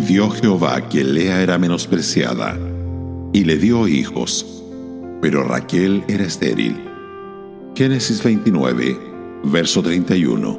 vio Jehová que Lea era menospreciada, y le dio hijos, pero Raquel era estéril. Génesis 29, verso 31.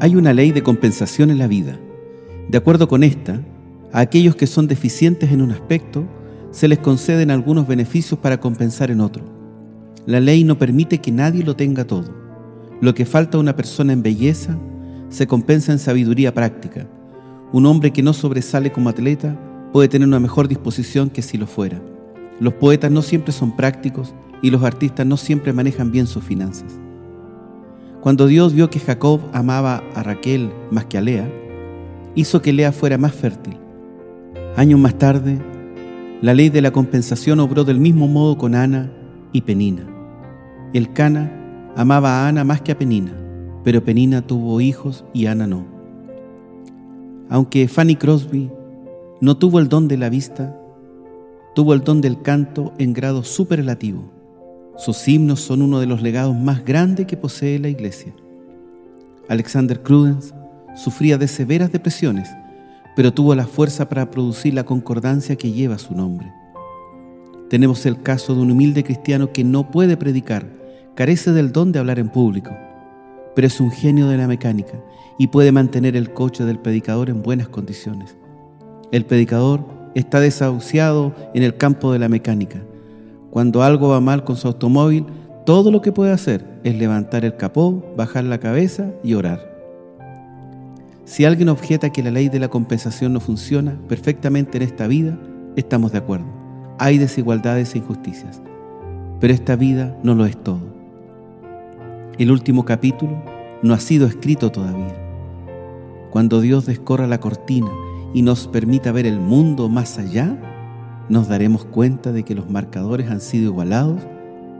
Hay una ley de compensación en la vida. De acuerdo con esta, a aquellos que son deficientes en un aspecto, se les conceden algunos beneficios para compensar en otro. La ley no permite que nadie lo tenga todo. Lo que falta a una persona en belleza se compensa en sabiduría práctica. Un hombre que no sobresale como atleta puede tener una mejor disposición que si lo fuera. Los poetas no siempre son prácticos y los artistas no siempre manejan bien sus finanzas. Cuando Dios vio que Jacob amaba a Raquel más que a Lea, hizo que Lea fuera más fértil. Años más tarde, la ley de la compensación obró del mismo modo con Ana y Penina. El Cana amaba a Ana más que a Penina, pero Penina tuvo hijos y Ana no. Aunque Fanny Crosby no tuvo el don de la vista, tuvo el don del canto en grado superlativo. Sus himnos son uno de los legados más grandes que posee la Iglesia. Alexander Crudens sufría de severas depresiones, pero tuvo la fuerza para producir la concordancia que lleva su nombre. Tenemos el caso de un humilde cristiano que no puede predicar, carece del don de hablar en público, pero es un genio de la mecánica y puede mantener el coche del predicador en buenas condiciones. El predicador está desahuciado en el campo de la mecánica, cuando algo va mal con su automóvil, todo lo que puede hacer es levantar el capó, bajar la cabeza y orar. Si alguien objeta que la ley de la compensación no funciona perfectamente en esta vida, estamos de acuerdo. Hay desigualdades e injusticias. Pero esta vida no lo es todo. El último capítulo no ha sido escrito todavía. Cuando Dios descorra la cortina y nos permita ver el mundo más allá, nos daremos cuenta de que los marcadores han sido igualados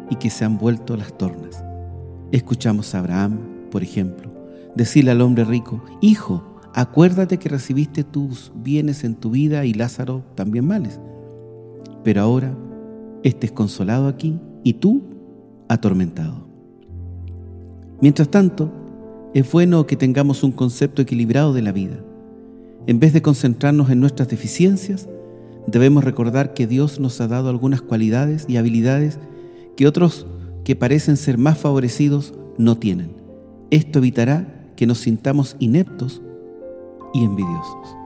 y que se han vuelto las tornas. Escuchamos a Abraham, por ejemplo, decirle al hombre rico, Hijo, acuérdate que recibiste tus bienes en tu vida y Lázaro también males. Pero ahora estés consolado aquí y tú atormentado. Mientras tanto, es bueno que tengamos un concepto equilibrado de la vida. En vez de concentrarnos en nuestras deficiencias, debemos recordar que Dios nos ha dado algunas cualidades y habilidades que otros que parecen ser más favorecidos no tienen. Esto evitará que nos sintamos ineptos y envidiosos.